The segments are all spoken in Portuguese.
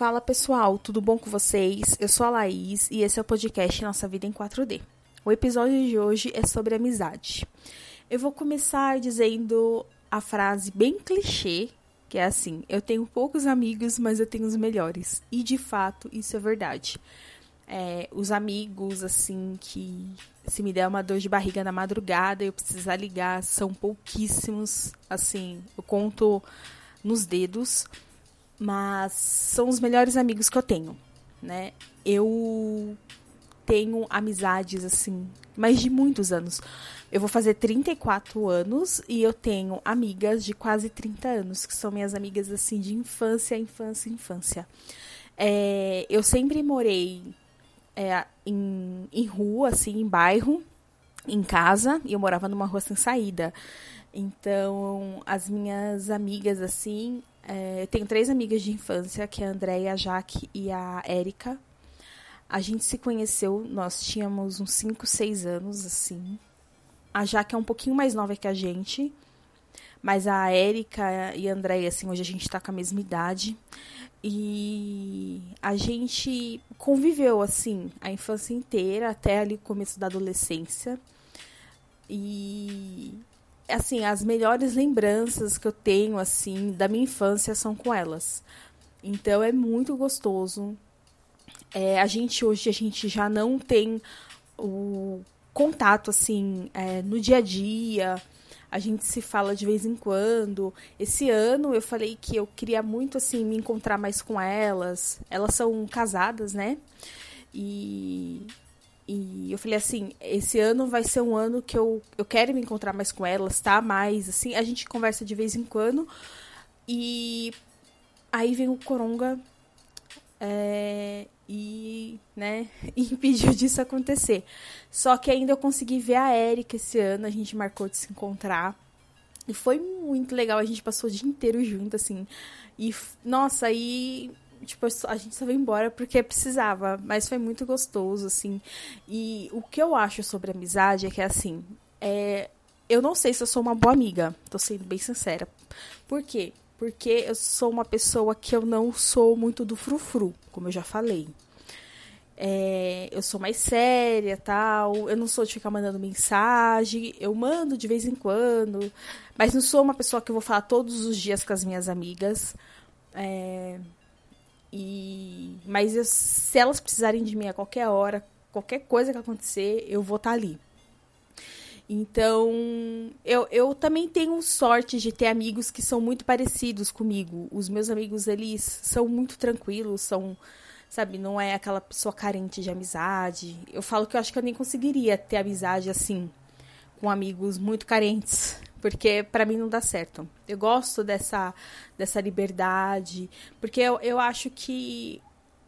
Fala pessoal, tudo bom com vocês? Eu sou a Laís e esse é o podcast Nossa Vida em 4D. O episódio de hoje é sobre amizade. Eu vou começar dizendo a frase bem clichê, que é assim: eu tenho poucos amigos, mas eu tenho os melhores. E de fato, isso é verdade. É, os amigos, assim, que se me der uma dor de barriga na madrugada, eu precisar ligar, são pouquíssimos. Assim, eu conto nos dedos mas são os melhores amigos que eu tenho, né? Eu tenho amizades assim, mais de muitos anos. Eu vou fazer 34 anos e eu tenho amigas de quase 30 anos, que são minhas amigas assim de infância, infância, infância. É, eu sempre morei é, em, em rua, assim, em bairro, em casa, e eu morava numa rua sem saída. Então, as minhas amigas, assim, é, eu tenho três amigas de infância, que é a Andréia, a Jaque e a Érica. A gente se conheceu, nós tínhamos uns 5, 6 anos, assim. A Jaque é um pouquinho mais nova que a gente. Mas a Érica e a Andréia, assim, hoje a gente tá com a mesma idade. E a gente conviveu, assim, a infância inteira, até ali o começo da adolescência. E assim, as melhores lembranças que eu tenho, assim, da minha infância são com elas. Então é muito gostoso. É, a gente hoje a gente já não tem o contato assim é, no dia a dia. A gente se fala de vez em quando. Esse ano eu falei que eu queria muito assim me encontrar mais com elas. Elas são casadas, né? E e eu falei assim, esse ano vai ser um ano que eu, eu quero me encontrar mais com elas, tá? Mais, assim, a gente conversa de vez em quando. E aí vem o Coronga é, e, né, impediu disso acontecer. Só que ainda eu consegui ver a Erika esse ano, a gente marcou de se encontrar. E foi muito legal, a gente passou o dia inteiro junto, assim. E, nossa, aí tipo, a gente só veio embora porque precisava, mas foi muito gostoso, assim. E o que eu acho sobre amizade é que, assim, é, eu não sei se eu sou uma boa amiga, tô sendo bem sincera. Por quê? Porque eu sou uma pessoa que eu não sou muito do frufru, como eu já falei. É, eu sou mais séria, tal. Eu não sou de ficar mandando mensagem. Eu mando de vez em quando, mas não sou uma pessoa que eu vou falar todos os dias com as minhas amigas. É, e mas eu, se elas precisarem de mim a qualquer hora, qualquer coisa que acontecer, eu vou estar tá ali. Então, eu, eu também tenho sorte de ter amigos que são muito parecidos comigo. Os meus amigos, eles são muito tranquilos, são, sabe, não é aquela pessoa carente de amizade. Eu falo que eu acho que eu nem conseguiria ter amizade assim, com amigos muito carentes porque para mim não dá certo. Eu gosto dessa, dessa liberdade, porque eu, eu acho que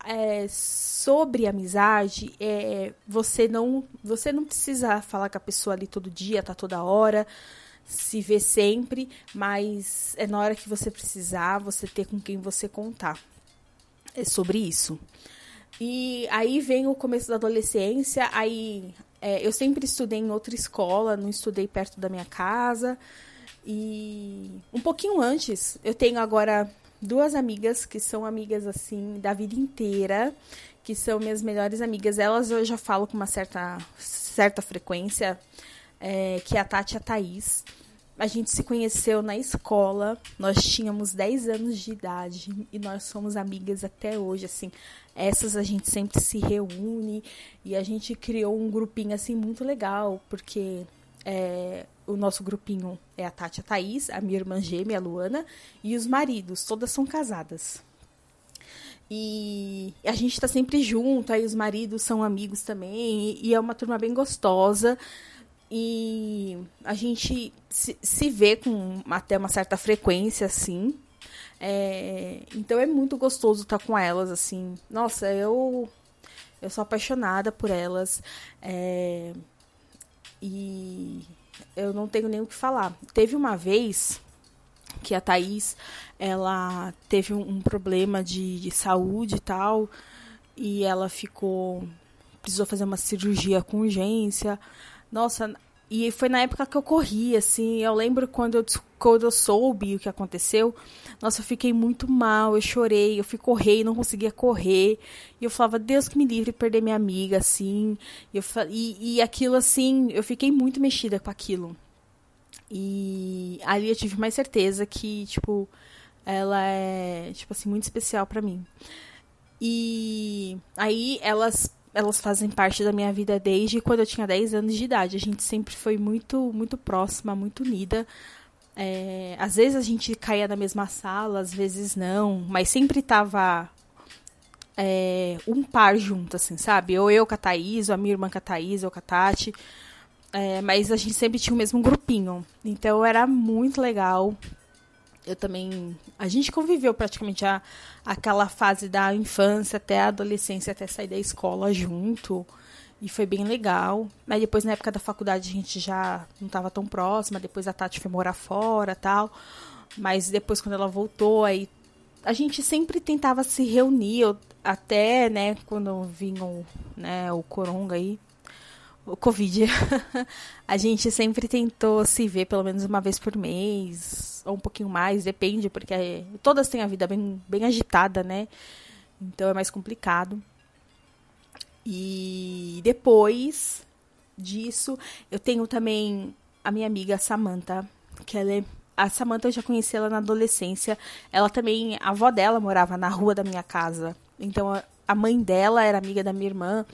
é, sobre amizade, é, você não você não precisa falar com a pessoa ali todo dia, tá toda hora, se ver sempre, mas é na hora que você precisar, você ter com quem você contar. É sobre isso. E aí vem o começo da adolescência, aí é, eu sempre estudei em outra escola, não estudei perto da minha casa. E um pouquinho antes, eu tenho agora duas amigas que são amigas assim da vida inteira, que são minhas melhores amigas. Elas eu já falo com uma certa, certa frequência, é, que é a Tati e a Thaís. A gente se conheceu na escola, nós tínhamos 10 anos de idade e nós somos amigas até hoje, assim. Essas a gente sempre se reúne e a gente criou um grupinho assim muito legal, porque é, o nosso grupinho é a Tati a Thaís, a minha irmã gêmea, a Luana, e os maridos, todas são casadas. E a gente está sempre junto, aí os maridos são amigos também, e é uma turma bem gostosa. E a gente se, se vê com até uma certa frequência, assim. É, então é muito gostoso estar com elas, assim. Nossa, eu, eu sou apaixonada por elas. É, e eu não tenho nem o que falar. Teve uma vez que a Thaís, ela teve um, um problema de, de saúde e tal, e ela ficou precisou fazer uma cirurgia com urgência. Nossa, E foi na época que eu corri, assim. Eu lembro quando eu, quando eu soube o que aconteceu. Nossa, eu fiquei muito mal, eu chorei, eu fui correr e não conseguia correr. E eu falava, Deus que me livre de perder minha amiga, assim. E, eu, e, e aquilo, assim, eu fiquei muito mexida com aquilo. E ali eu tive mais certeza que, tipo, ela é, tipo assim, muito especial para mim. E aí elas elas fazem parte da minha vida desde quando eu tinha 10 anos de idade. A gente sempre foi muito muito próxima, muito unida. É, às vezes a gente caía na mesma sala, às vezes não, mas sempre tava é, um par junto, assim, sabe? Ou eu com a Thaís, ou a minha irmã com a Thaís, ou com a Tati. É, mas a gente sempre tinha o mesmo grupinho. Então era muito legal. Eu também. A gente conviveu praticamente a, aquela fase da infância até a adolescência, até sair da escola junto. E foi bem legal. Mas depois, na época da faculdade, a gente já não estava tão próxima. Depois a Tati foi morar fora tal. Mas depois, quando ela voltou, aí a gente sempre tentava se reunir. Até, né, quando vinha o, né, o Coronga aí, o Covid, a gente sempre tentou se ver pelo menos uma vez por mês, ou um pouquinho mais, depende, porque todas têm a vida bem, bem agitada, né? Então é mais complicado. E depois disso, eu tenho também a minha amiga Samantha, que ela é a Samantha eu já conheci ela na adolescência. Ela também, a avó dela morava na rua da minha casa. Então a mãe dela era amiga da minha irmã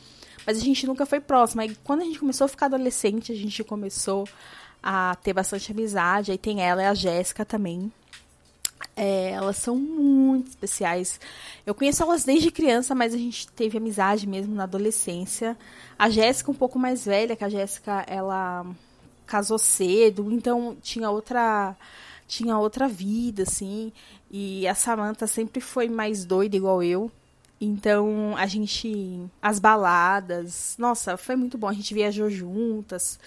mas a gente nunca foi próxima. E quando a gente começou a ficar adolescente, a gente começou a ter bastante amizade. Aí tem ela e a Jéssica também. É, elas são muito especiais. Eu conheço elas desde criança, mas a gente teve amizade mesmo na adolescência. A Jéssica um pouco mais velha, que a Jéssica ela casou cedo, então tinha outra tinha outra vida assim. E a Samantha sempre foi mais doida igual eu. Então, a gente. As baladas. Nossa, foi muito bom. A gente viajou juntas.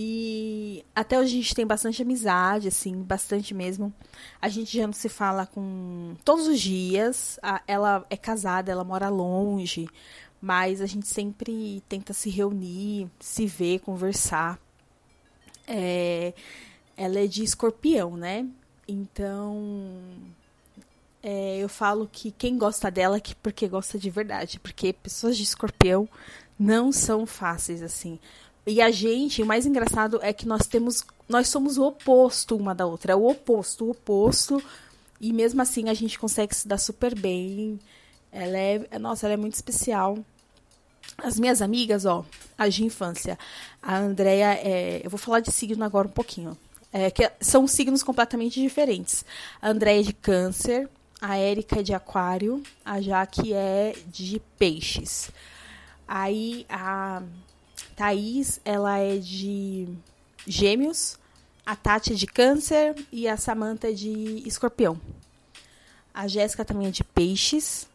E até hoje a gente tem bastante amizade, assim, bastante mesmo. A gente já não se fala com todos os dias. Ela é casada, ela mora longe. Mas a gente sempre tenta se reunir, se ver, conversar. É, ela é de escorpião, né? Então, é, eu falo que quem gosta dela é que porque gosta de verdade, porque pessoas de escorpião não são fáceis assim. E a gente, o mais engraçado é que nós temos, nós somos o oposto uma da outra, é o oposto, o oposto, e mesmo assim a gente consegue se dar super bem. Ela é, nossa, ela é muito especial. As minhas amigas, ó, as de infância, a Andrea, é, eu vou falar de signo agora um pouquinho. É, que são signos completamente diferentes. A Andrea é de câncer, a Érica é de aquário, a Jaque é de peixes. Aí a Thaís, ela é de gêmeos, a Tati é de câncer e a Samantha é de escorpião. A Jéssica também é de peixes.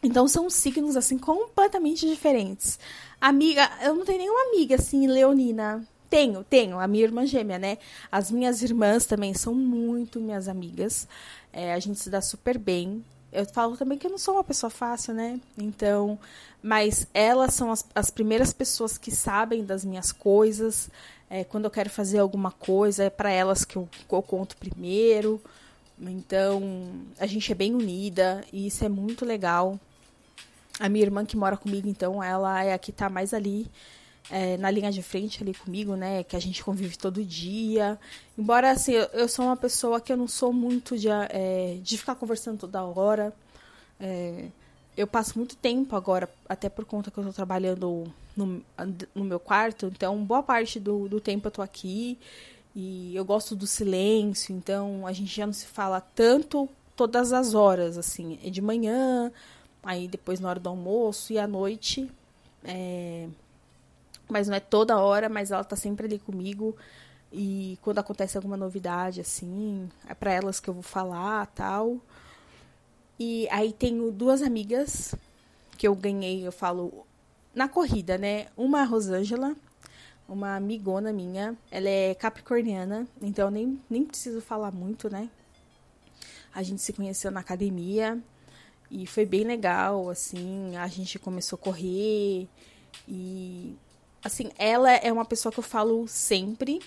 Então são signos assim completamente diferentes. Amiga, eu não tenho nenhuma amiga assim leonina. Tenho, tenho, a minha irmã gêmea, né? As minhas irmãs também são muito minhas amigas. É, a gente se dá super bem. Eu falo também que eu não sou uma pessoa fácil, né? Então, mas elas são as, as primeiras pessoas que sabem das minhas coisas. É, quando eu quero fazer alguma coisa, é para elas que eu, eu conto primeiro. Então, a gente é bem unida e isso é muito legal. A minha irmã que mora comigo, então, ela é a que tá mais ali é, na linha de frente ali comigo, né? Que a gente convive todo dia. Embora, assim, eu, eu sou uma pessoa que eu não sou muito de, é, de ficar conversando toda hora. É, eu passo muito tempo agora, até por conta que eu estou trabalhando no, no meu quarto. Então, boa parte do, do tempo eu tô aqui. E eu gosto do silêncio. Então, a gente já não se fala tanto todas as horas, assim. É de manhã, aí depois na hora do almoço e à noite. É, mas não é toda hora, mas ela tá sempre ali comigo. E quando acontece alguma novidade, assim, é para elas que eu vou falar tal. E aí tenho duas amigas que eu ganhei, eu falo, na corrida, né? Uma é a Rosângela, uma amigona minha. Ela é capricorniana, então eu nem, nem preciso falar muito, né? A gente se conheceu na academia e foi bem legal, assim. A gente começou a correr e assim, ela é uma pessoa que eu falo sempre.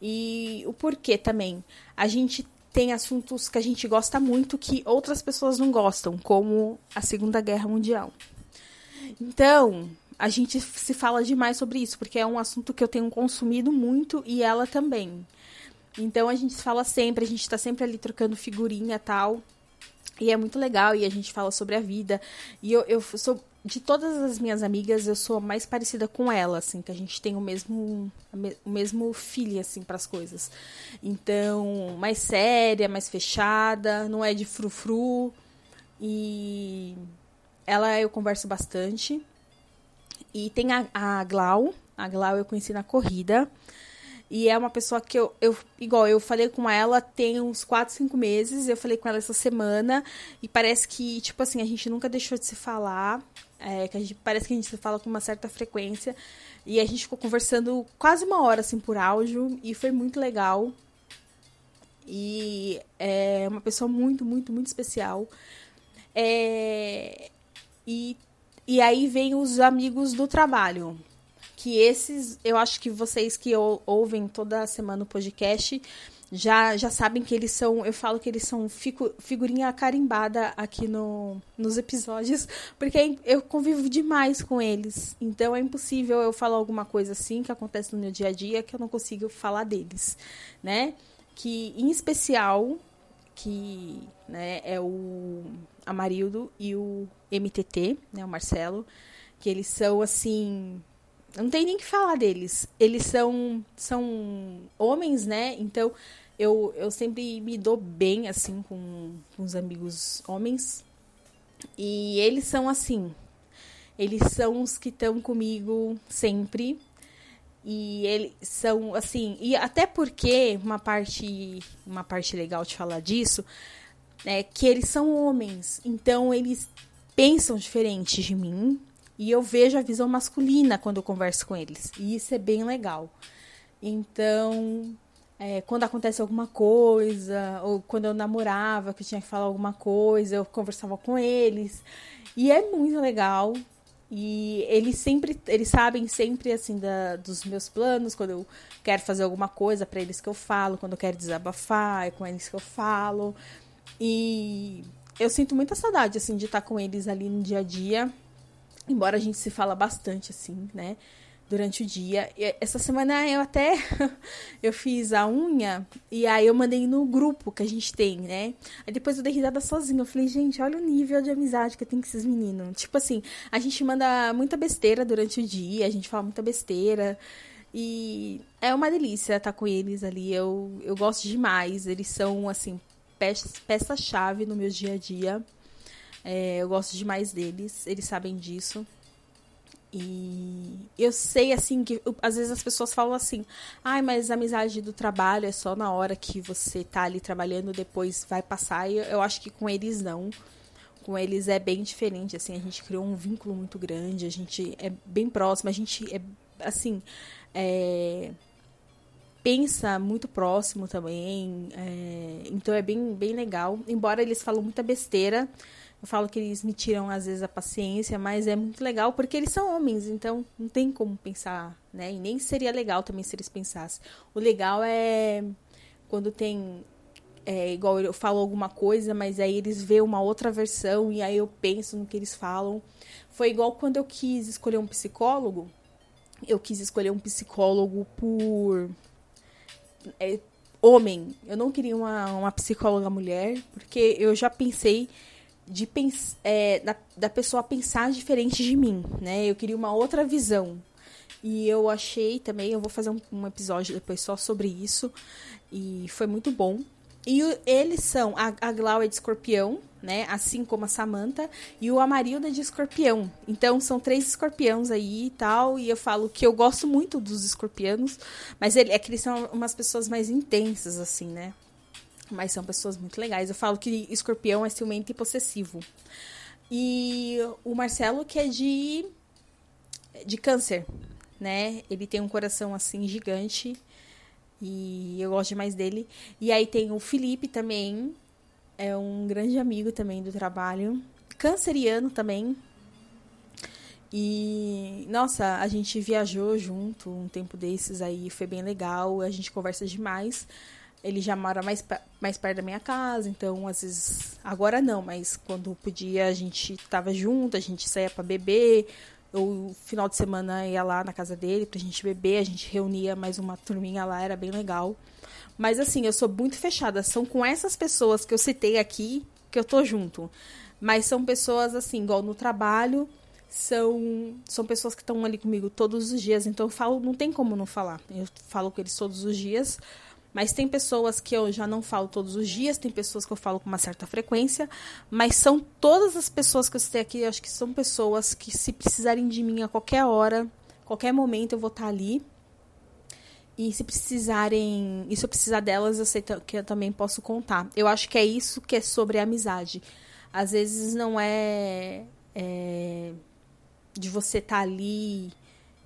E o porquê também. A gente tem assuntos que a gente gosta muito que outras pessoas não gostam, como a Segunda Guerra Mundial. Então, a gente se fala demais sobre isso, porque é um assunto que eu tenho consumido muito e ela também. Então a gente fala sempre, a gente tá sempre ali trocando figurinha tal. E é muito legal, e a gente fala sobre a vida. E eu, eu sou. De todas as minhas amigas, eu sou mais parecida com ela, assim, que a gente tem o mesmo, o mesmo feeling, assim, pras coisas. Então, mais séria, mais fechada, não é de frufru. E ela eu converso bastante. E tem a, a Glau. A Glau eu conheci na corrida. E é uma pessoa que eu, eu, igual, eu falei com ela tem uns 4, 5 meses, eu falei com ela essa semana, e parece que, tipo assim, a gente nunca deixou de se falar, é, que a gente, parece que a gente se fala com uma certa frequência, e a gente ficou conversando quase uma hora, assim, por áudio, e foi muito legal. E é uma pessoa muito, muito, muito especial. É, e, e aí vem os amigos do trabalho, que esses, eu acho que vocês que ouvem toda semana o podcast já, já sabem que eles são, eu falo que eles são fico, figurinha carimbada aqui no, nos episódios, porque eu convivo demais com eles. Então é impossível eu falar alguma coisa assim que acontece no meu dia a dia que eu não consigo falar deles, né? Que em especial que né, é o Amarildo e o MTT, né, o Marcelo, que eles são assim não tem nem que falar deles. Eles são, são homens, né? Então, eu, eu sempre me dou bem, assim, com, com os amigos homens. E eles são assim. Eles são os que estão comigo sempre. E eles são, assim... E até porque, uma parte, uma parte legal de falar disso... É que eles são homens. Então, eles pensam diferente de mim e eu vejo a visão masculina quando eu converso com eles. E isso é bem legal. Então, é, quando acontece alguma coisa, ou quando eu namorava, que eu tinha que falar alguma coisa, eu conversava com eles. E é muito legal. E eles sempre, eles sabem sempre assim da, dos meus planos, quando eu quero fazer alguma coisa para eles que eu falo, quando eu quero desabafar, é com eles que eu falo. E eu sinto muita saudade assim de estar com eles ali no dia a dia. Embora a gente se fala bastante, assim, né? Durante o dia. E essa semana eu até eu fiz a unha e aí eu mandei no grupo que a gente tem, né? Aí depois eu dei risada sozinha. Eu falei, gente, olha o nível de amizade que tenho com esses meninos. Tipo assim, a gente manda muita besteira durante o dia, a gente fala muita besteira. E é uma delícia estar com eles ali. Eu, eu gosto demais. Eles são, assim, peça-chave no meu dia a dia. É, eu gosto demais deles, eles sabem disso. E eu sei, assim, que às vezes as pessoas falam assim: ai, ah, mas a amizade do trabalho é só na hora que você tá ali trabalhando, depois vai passar. E eu acho que com eles não. Com eles é bem diferente, assim, a gente criou um vínculo muito grande, a gente é bem próximo, a gente é, assim, é, pensa muito próximo também, é, então é bem, bem legal. Embora eles falam muita besteira, eu falo que eles me tiram às vezes a paciência, mas é muito legal porque eles são homens, então não tem como pensar, né? E nem seria legal também se eles pensassem. O legal é quando tem é, igual eu falo alguma coisa, mas aí eles veem uma outra versão e aí eu penso no que eles falam. Foi igual quando eu quis escolher um psicólogo. Eu quis escolher um psicólogo por é, homem. Eu não queria uma, uma psicóloga mulher, porque eu já pensei de é, da, da pessoa pensar diferente de mim, né? Eu queria uma outra visão. E eu achei também, eu vou fazer um, um episódio depois só sobre isso. E foi muito bom. E o, eles são, a, a Glau é de escorpião, né? Assim como a Samantha. E o Amarilda é de escorpião. Então são três escorpiões aí e tal. E eu falo que eu gosto muito dos escorpianos. Mas ele, é que eles são umas pessoas mais intensas, assim, né? Mas são pessoas muito legais. Eu falo que escorpião é ciumento e possessivo. E o Marcelo, que é de, de câncer, né? Ele tem um coração assim gigante e eu gosto demais dele. E aí tem o Felipe também, é um grande amigo também do trabalho, canceriano também. E, nossa, a gente viajou junto um tempo desses aí, foi bem legal, a gente conversa demais. Ele já mora mais, mais perto da minha casa, então às vezes. Agora não, mas quando podia a gente tava junto, a gente saía para beber. Eu, final de semana, ia lá na casa dele pra gente beber, a gente reunia mais uma turminha lá, era bem legal. Mas assim, eu sou muito fechada. São com essas pessoas que eu citei aqui que eu tô junto. Mas são pessoas, assim, igual no trabalho, são, são pessoas que estão ali comigo todos os dias. Então eu falo, não tem como não falar. Eu falo com eles todos os dias. Mas tem pessoas que eu já não falo todos os dias, tem pessoas que eu falo com uma certa frequência, mas são todas as pessoas que eu citei aqui, acho que são pessoas que se precisarem de mim a qualquer hora, qualquer momento eu vou estar ali. E se precisarem, e se eu precisar delas, eu sei que eu também posso contar. Eu acho que é isso que é sobre a amizade. Às vezes não é, é de você estar ali,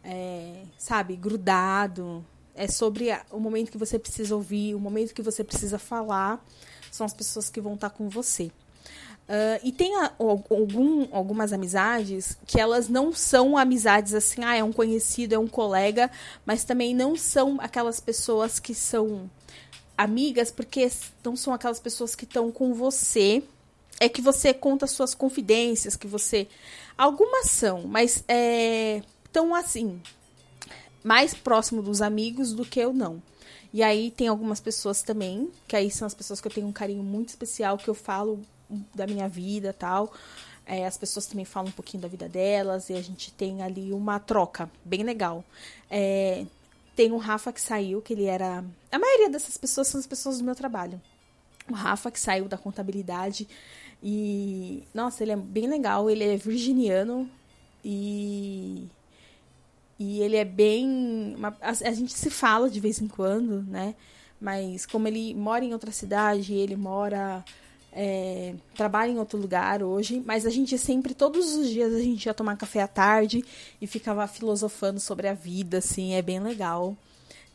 é, sabe, grudado, é sobre o momento que você precisa ouvir, o momento que você precisa falar, são as pessoas que vão estar com você. Uh, e tem a, algum, algumas amizades que elas não são amizades assim, ah, é um conhecido, é um colega, mas também não são aquelas pessoas que são amigas, porque não são aquelas pessoas que estão com você. É que você conta suas confidências, que você. Algumas são, mas é, tão assim, mais próximo dos amigos do que eu não. E aí tem algumas pessoas também, que aí são as pessoas que eu tenho um carinho muito especial, que eu falo da minha vida tal. É, as pessoas também falam um pouquinho da vida delas e a gente tem ali uma troca bem legal. É, tem o Rafa que saiu, que ele era. A maioria dessas pessoas são as pessoas do meu trabalho. O Rafa que saiu da contabilidade e. Nossa, ele é bem legal, ele é virginiano e e ele é bem. A, a, gente se fala de vez em quando, né? Mas como ele mora em outra cidade, ele mora. É, trabalha em outro lugar hoje, mas a gente sempre, todos os dias, a gente ia tomar café à tarde e ficava filosofando sobre a vida, assim, é bem legal.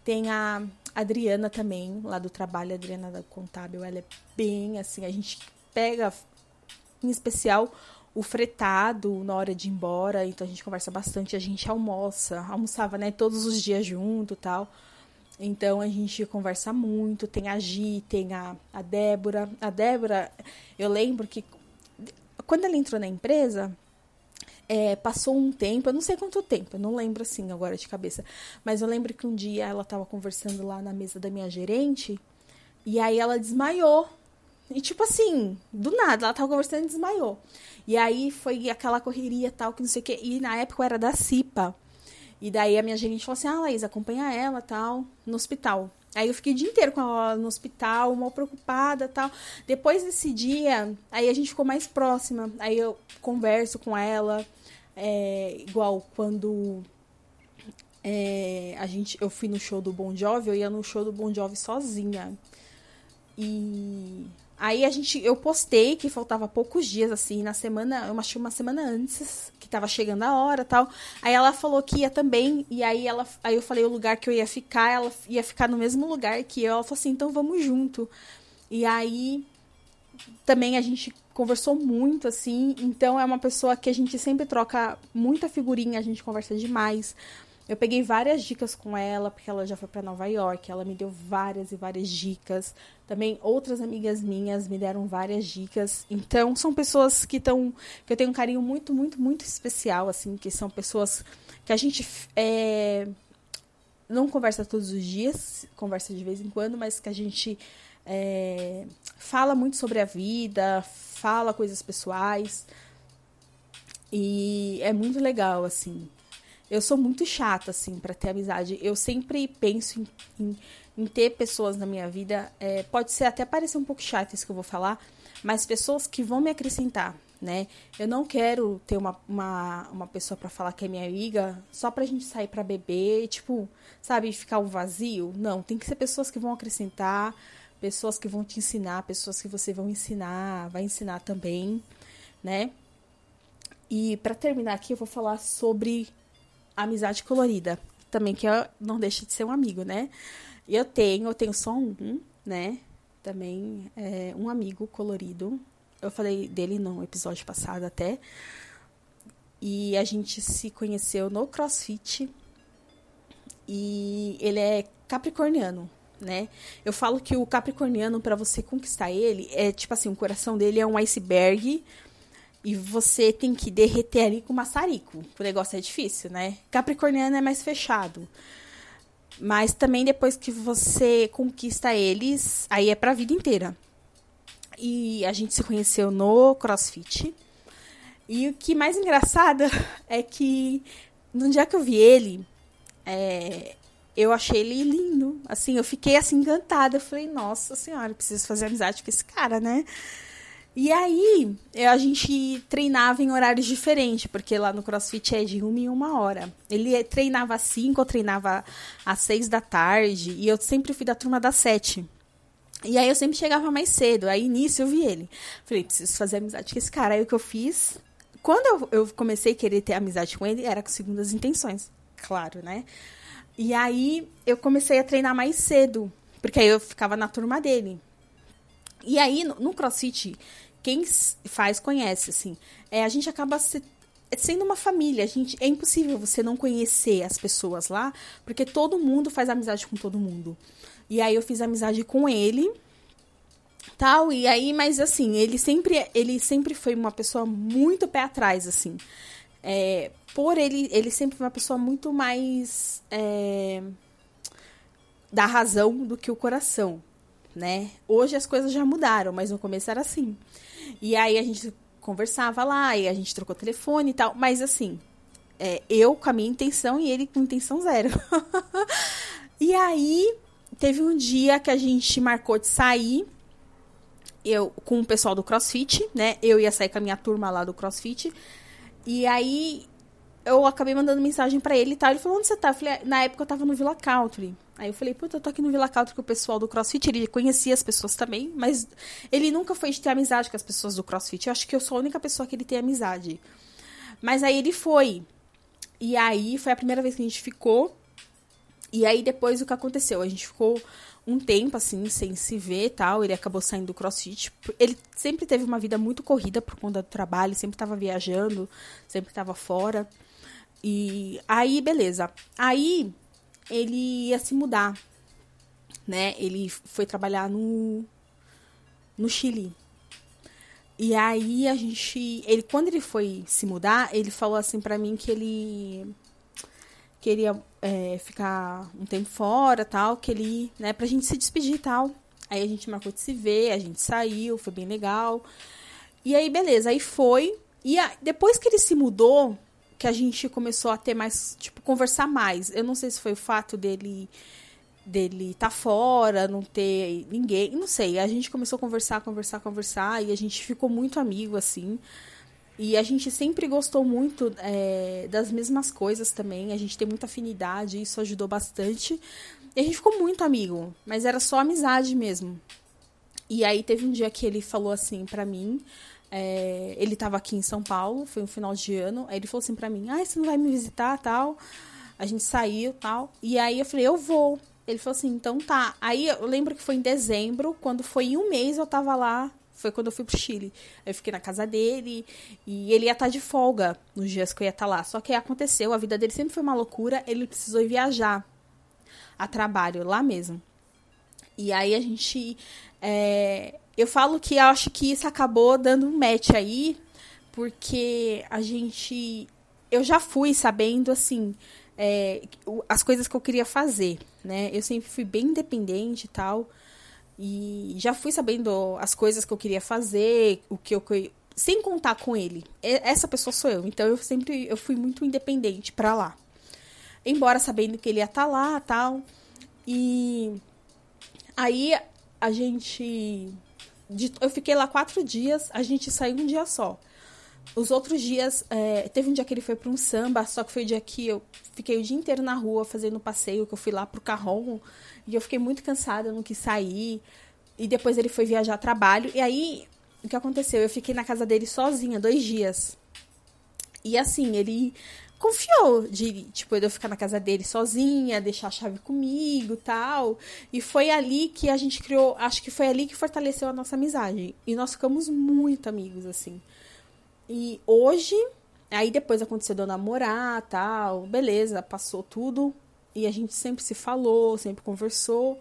Tem a Adriana também, lá do trabalho, a Adriana da Contábil, ela é bem assim, a gente pega, em especial, o fretado na hora de ir embora, então a gente conversa bastante, a gente almoça, almoçava, né, todos os dias junto, tal. Então a gente conversa muito, tem a Gi, tem a, a Débora. A Débora, eu lembro que quando ela entrou na empresa, é, passou um tempo, eu não sei quanto tempo, eu não lembro assim agora de cabeça, mas eu lembro que um dia ela estava conversando lá na mesa da minha gerente e aí ela desmaiou. E tipo assim, do nada, ela tava conversando e desmaiou. E aí foi aquela correria tal, que não sei o quê. E na época eu era da CIPA. E daí a minha gerente falou assim: ah, Laís, acompanha ela tal, no hospital. Aí eu fiquei o dia inteiro com ela no hospital, mal preocupada tal. Depois desse dia, aí a gente ficou mais próxima. Aí eu converso com ela, é, igual quando é, a gente, eu fui no show do Bon Jovi, eu ia no show do Bon Jovi sozinha. E Aí a gente, eu postei que faltava poucos dias, assim, na semana, eu achei uma semana antes, que tava chegando a hora tal. Aí ela falou que ia também, e aí ela, aí eu falei o lugar que eu ia ficar, ela ia ficar no mesmo lugar que eu. Ela falou assim, então vamos junto. E aí também a gente conversou muito, assim, então é uma pessoa que a gente sempre troca muita figurinha, a gente conversa demais. Eu peguei várias dicas com ela, porque ela já foi para Nova York, ela me deu várias e várias dicas. Também outras amigas minhas me deram várias dicas. Então, são pessoas que estão que eu tenho um carinho muito, muito, muito especial assim, que são pessoas que a gente é, não conversa todos os dias, conversa de vez em quando, mas que a gente é, fala muito sobre a vida, fala coisas pessoais. E é muito legal, assim. Eu sou muito chata, assim, para ter amizade. Eu sempre penso em, em, em ter pessoas na minha vida. É, pode ser até parecer um pouco chato isso que eu vou falar, mas pessoas que vão me acrescentar, né? Eu não quero ter uma, uma, uma pessoa para falar que é minha amiga só pra gente sair para beber, tipo, sabe, ficar o um vazio. Não, tem que ser pessoas que vão acrescentar, pessoas que vão te ensinar, pessoas que você vão ensinar, vai ensinar também, né? E para terminar aqui, eu vou falar sobre amizade colorida, também que não deixa de ser um amigo, né? Eu tenho, eu tenho só um, né? Também é, um amigo colorido. Eu falei dele no episódio passado até. E a gente se conheceu no CrossFit. E ele é capricorniano, né? Eu falo que o capricorniano, para você conquistar ele, é tipo assim: o coração dele é um iceberg e você tem que derreter ali com maçarico. O negócio é difícil, né? Capricorniano é mais fechado. Mas também depois que você conquista eles, aí é pra vida inteira. E a gente se conheceu no CrossFit. E o que mais engraçado é que no dia que eu vi ele, é, eu achei ele lindo. Assim, eu fiquei assim encantada. Eu falei, nossa senhora, preciso fazer amizade com esse cara, né? E aí, a gente treinava em horários diferentes, porque lá no CrossFit é de uma em uma hora. Ele treinava às cinco, eu treinava às seis da tarde, e eu sempre fui da turma das sete. E aí eu sempre chegava mais cedo, aí nisso eu vi ele. Falei, preciso fazer amizade com esse cara. Aí o que eu fiz? Quando eu, eu comecei a querer ter amizade com ele, era com segundas intenções, claro, né? E aí eu comecei a treinar mais cedo, porque aí eu ficava na turma dele. E aí, no, crossfit, quem faz conhece, assim. É, a gente acaba se, sendo uma família. A gente, é impossível você não conhecer as pessoas lá, porque todo mundo faz amizade com todo mundo. E aí eu fiz amizade com ele, tal, e aí, mas assim, ele sempre, ele sempre foi uma pessoa muito pé atrás, assim. É, por ele, ele sempre foi uma pessoa muito mais é, da razão do que o coração né? Hoje as coisas já mudaram, mas no começo era assim. E aí a gente conversava lá, e a gente trocou telefone e tal, mas assim, é, eu com a minha intenção e ele com intenção zero. e aí teve um dia que a gente marcou de sair, eu com o pessoal do CrossFit, né? Eu ia sair com a minha turma lá do CrossFit. E aí eu acabei mandando mensagem para ele e tal. Ele falou: "Onde você tá?" Eu falei: "Na época eu tava no Villa Country". Aí eu falei, puta, eu tô aqui no Vila Country com o pessoal do CrossFit. Ele conhecia as pessoas também, mas ele nunca foi de ter amizade com as pessoas do CrossFit. Eu acho que eu sou a única pessoa que ele tem amizade. Mas aí ele foi. E aí foi a primeira vez que a gente ficou. E aí depois o que aconteceu? A gente ficou um tempo assim, sem se ver tal. Ele acabou saindo do CrossFit. Ele sempre teve uma vida muito corrida por conta do trabalho, sempre estava viajando, sempre estava fora. E aí, beleza. Aí ele ia se mudar, né? Ele foi trabalhar no no Chile. E aí a gente, ele quando ele foi se mudar, ele falou assim para mim que ele queria é, ficar um tempo fora, tal, que ele, né, pra gente se despedir e tal. Aí a gente marcou de se ver, a gente saiu, foi bem legal. E aí, beleza, aí foi. E a, depois que ele se mudou, que a gente começou a ter mais, tipo, conversar mais. Eu não sei se foi o fato dele dele tá fora, não ter ninguém, não sei. A gente começou a conversar, conversar, conversar e a gente ficou muito amigo assim. E a gente sempre gostou muito é, das mesmas coisas também. A gente tem muita afinidade, isso ajudou bastante. E a gente ficou muito amigo, mas era só amizade mesmo. E aí teve um dia que ele falou assim para mim, é, ele estava aqui em São Paulo, foi um final de ano. Aí ele falou assim para mim: Ah, você não vai me visitar tal? A gente saiu tal. E aí eu falei: Eu vou. Ele falou assim: Então tá. Aí eu lembro que foi em dezembro, quando foi em um mês eu tava lá. Foi quando eu fui pro Chile. Eu fiquei na casa dele e ele ia estar tá de folga nos dias que eu ia estar tá lá. Só que aconteceu, a vida dele sempre foi uma loucura. Ele precisou viajar a trabalho lá mesmo. E aí a gente. É, eu falo que acho que isso acabou dando um match aí, porque a gente. Eu já fui sabendo, assim, é, as coisas que eu queria fazer, né? Eu sempre fui bem independente e tal. E já fui sabendo as coisas que eu queria fazer, o que eu. Sem contar com ele. Essa pessoa sou eu. Então eu sempre eu fui muito independente para lá. Embora sabendo que ele ia estar tá lá tal. E aí a gente de, eu fiquei lá quatro dias, a gente saiu um dia só. Os outros dias, é, teve um dia que ele foi para um samba, só que foi o dia que eu fiquei o dia inteiro na rua fazendo passeio, que eu fui lá pro Carrom, e eu fiquei muito cansada, eu não quis sair. E depois ele foi viajar a trabalho, e aí, o que aconteceu? Eu fiquei na casa dele sozinha, dois dias. E assim, ele confiou de, tipo, eu ficar na casa dele sozinha, deixar a chave comigo tal. E foi ali que a gente criou, acho que foi ali que fortaleceu a nossa amizade. E nós ficamos muito amigos, assim. E hoje Aí depois aconteceu de eu namorar, tal, beleza, passou tudo. E a gente sempre se falou, sempre conversou.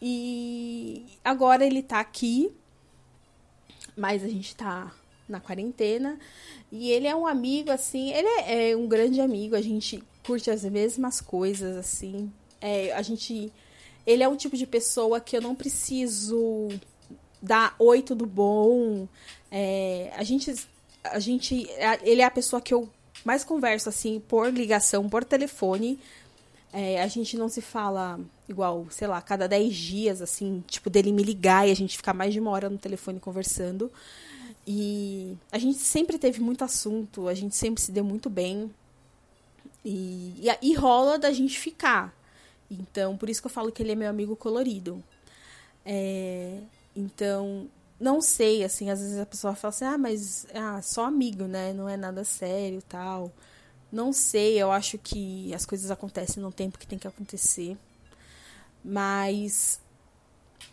E agora ele tá aqui, mas a gente tá na quarentena. E ele é um amigo, assim, ele é, é um grande amigo, a gente curte as mesmas coisas, assim. É, a gente. Ele é um tipo de pessoa que eu não preciso dar oi, tudo bom. É, a gente a gente. Ele é a pessoa que eu mais converso, assim, por ligação, por telefone. É, a gente não se fala igual, sei lá, cada 10 dias, assim, tipo, dele me ligar e a gente ficar mais de uma hora no telefone conversando. E a gente sempre teve muito assunto, a gente sempre se deu muito bem. E, e, e rola da gente ficar. Então, por isso que eu falo que ele é meu amigo colorido. É, então, não sei, assim, às vezes a pessoa fala assim, ah, mas ah, só amigo, né? Não é nada sério tal. Não sei, eu acho que as coisas acontecem no tempo que tem que acontecer. Mas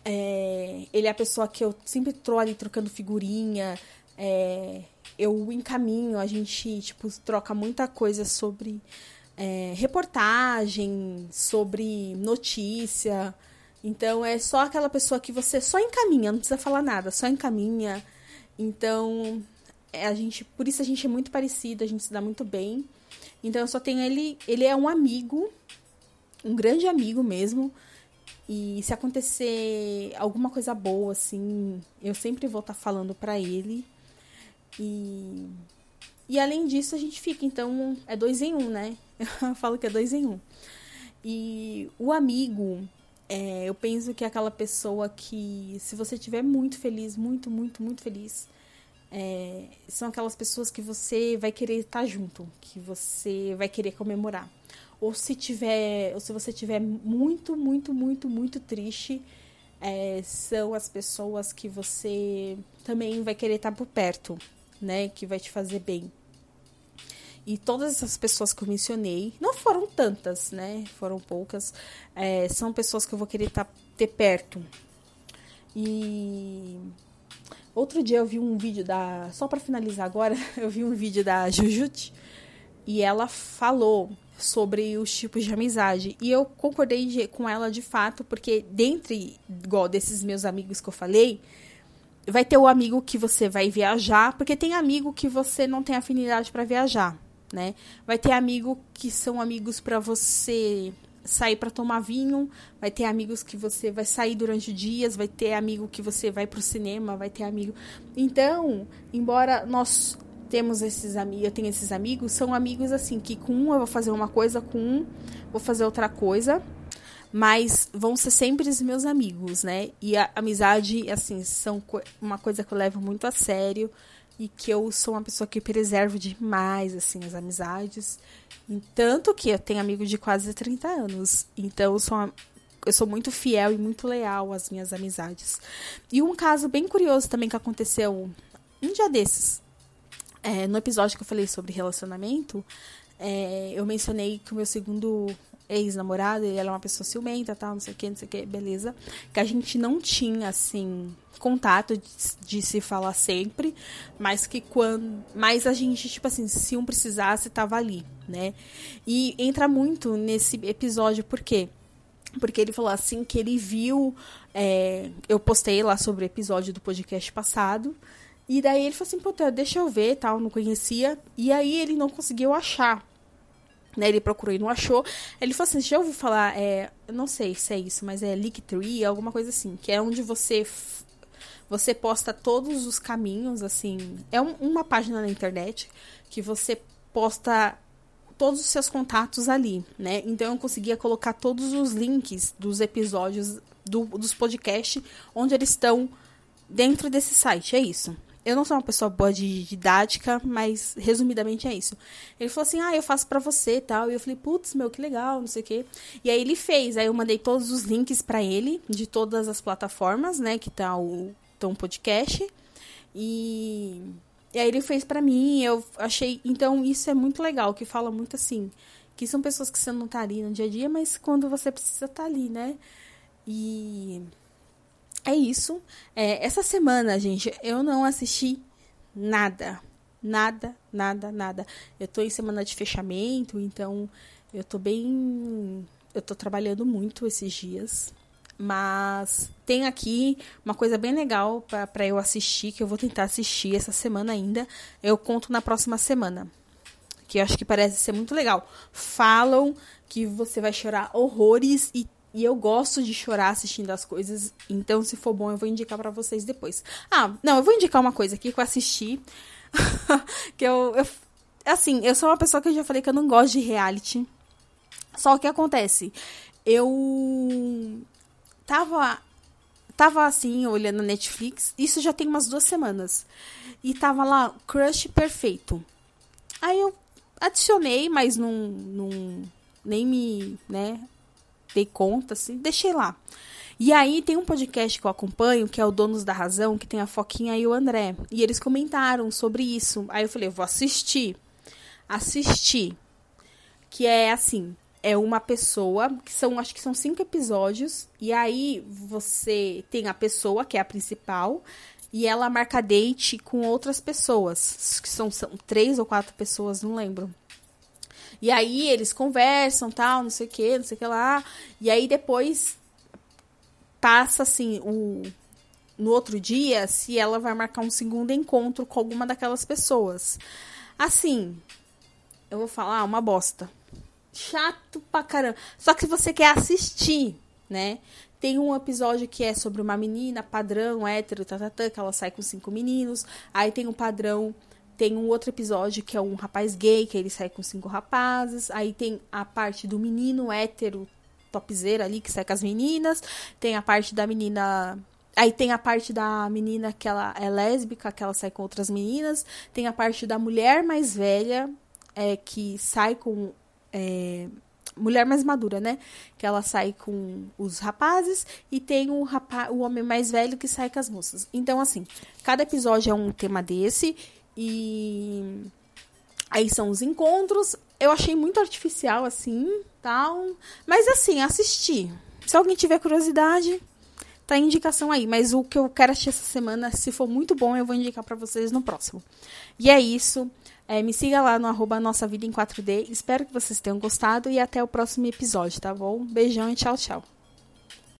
é, ele é a pessoa que eu sempre tô ali trocando figurinha. É, eu encaminho, a gente, tipo, troca muita coisa sobre é, reportagem, sobre notícia. Então é só aquela pessoa que você só encaminha, não precisa falar nada, só encaminha. Então, é, a gente, por isso a gente é muito parecido, a gente se dá muito bem. Então eu só tenho ele, ele é um amigo, um grande amigo mesmo. E se acontecer alguma coisa boa assim, eu sempre vou estar tá falando para ele. E e além disso a gente fica, então é dois em um, né? Eu falo que é dois em um. E o amigo, é, eu penso que é aquela pessoa que, se você estiver muito feliz, muito, muito, muito feliz, é, são aquelas pessoas que você vai querer estar junto, que você vai querer comemorar. Ou se tiver, ou se você tiver muito, muito, muito, muito triste, é, são as pessoas que você também vai querer estar por perto, né? Que vai te fazer bem. E todas essas pessoas que eu mencionei, não foram tantas, né? Foram poucas. É, são pessoas que eu vou querer tá, ter perto. E outro dia eu vi um vídeo da. Só para finalizar agora, eu vi um vídeo da Jujut e ela falou sobre os tipos de amizade. E eu concordei de, com ela de fato, porque dentre, igual desses meus amigos que eu falei, vai ter o amigo que você vai viajar, porque tem amigo que você não tem afinidade para viajar né? Vai ter amigo que são amigos para você sair para tomar vinho, vai ter amigos que você vai sair durante dias, vai ter amigo que você vai pro cinema, vai ter amigo. Então, embora nós temos esses amigos, eu tenho esses amigos, são amigos assim que com um eu vou fazer uma coisa, com um vou fazer outra coisa, mas vão ser sempre os meus amigos, né? E a amizade, assim, são uma coisa que eu levo muito a sério e que eu sou uma pessoa que preservo demais assim as amizades. E tanto que eu tenho amigo de quase 30 anos. Então eu sou, uma, eu sou muito fiel e muito leal às minhas amizades. E um caso bem curioso também que aconteceu um dia desses. É, no episódio que eu falei sobre relacionamento, é, eu mencionei que o meu segundo ex-namorado, ele era uma pessoa ciumenta, tal, não sei o que, não sei o que, beleza. Que a gente não tinha, assim, contato de, de, se falar sempre, mas que quando. Mas a gente, tipo assim, se um precisasse, tava ali, né? E entra muito nesse episódio, por quê? Porque ele falou assim que ele viu. É, eu postei lá sobre o episódio do podcast passado. E daí ele falou assim, puta, deixa eu ver, tal, não conhecia. E aí ele não conseguiu achar né, ele procurou e não achou. Ele falou assim: já ouviu falar, é, não sei se é isso, mas é Linktree, alguma coisa assim, que é onde você você posta todos os caminhos, assim. É um, uma página na internet que você posta todos os seus contatos ali, né? Então eu conseguia colocar todos os links dos episódios do, dos podcasts onde eles estão dentro desse site. É isso. Eu não sou uma pessoa boa de didática, mas resumidamente é isso. Ele falou assim: ah, eu faço para você e tal. E eu falei: putz, meu, que legal, não sei o quê. E aí ele fez. Aí eu mandei todos os links para ele, de todas as plataformas, né, que tá o tom podcast. E, e aí ele fez para mim. Eu achei. Então isso é muito legal, que fala muito assim. Que são pessoas que você não tá ali no dia a dia, mas quando você precisa tá ali, né? E é isso. É, essa semana, gente, eu não assisti nada. Nada, nada, nada. Eu tô em semana de fechamento, então eu tô bem. Eu tô trabalhando muito esses dias. Mas tem aqui uma coisa bem legal para eu assistir, que eu vou tentar assistir essa semana ainda. Eu conto na próxima semana. Que eu acho que parece ser muito legal. Falam que você vai chorar horrores e, e eu gosto de chorar assistindo as coisas. Então, se for bom, eu vou indicar para vocês depois. Ah, não, eu vou indicar uma coisa aqui que eu assisti. que eu, eu. Assim, eu sou uma pessoa que eu já falei que eu não gosto de reality. Só o que acontece? Eu tava tava assim, olhando a Netflix, isso já tem umas duas semanas. E tava lá, Crush Perfeito. Aí eu adicionei, mas não, não nem me, né, dei conta, assim, deixei lá. E aí tem um podcast que eu acompanho, que é o Donos da Razão, que tem a Foquinha e o André. E eles comentaram sobre isso. Aí eu falei, eu vou assistir. Assistir. Que é assim, é uma pessoa, que são, acho que são cinco episódios, e aí você tem a pessoa, que é a principal, e ela marca date com outras pessoas, que são, são três ou quatro pessoas, não lembro. E aí eles conversam, tal, não sei o que, não sei o que lá, e aí depois passa assim, o, no outro dia, se ela vai marcar um segundo encontro com alguma daquelas pessoas. Assim, eu vou falar uma bosta chato pra caramba. Só que você quer assistir, né? Tem um episódio que é sobre uma menina padrão, hétero, tatatã, tá, tá, tá, que ela sai com cinco meninos. Aí tem um padrão. Tem um outro episódio que é um rapaz gay, que ele sai com cinco rapazes. Aí tem a parte do menino hétero, topzeira ali, que sai com as meninas. Tem a parte da menina Aí tem a parte da menina que ela é lésbica, que ela sai com outras meninas. Tem a parte da mulher mais velha, é, que sai com é, mulher mais madura, né? Que ela sai com os rapazes e tem o, rapaz, o homem mais velho que sai com as moças. Então, assim, cada episódio é um tema desse e aí são os encontros. Eu achei muito artificial, assim, tal. Mas, assim, assisti. Se alguém tiver curiosidade, tá indicação aí. Mas o que eu quero assistir essa semana, se for muito bom, eu vou indicar para vocês no próximo. E é isso. É, me siga lá no arroba Nossa Vida em 4D. Espero que vocês tenham gostado e até o próximo episódio, tá bom? Beijão e tchau, tchau.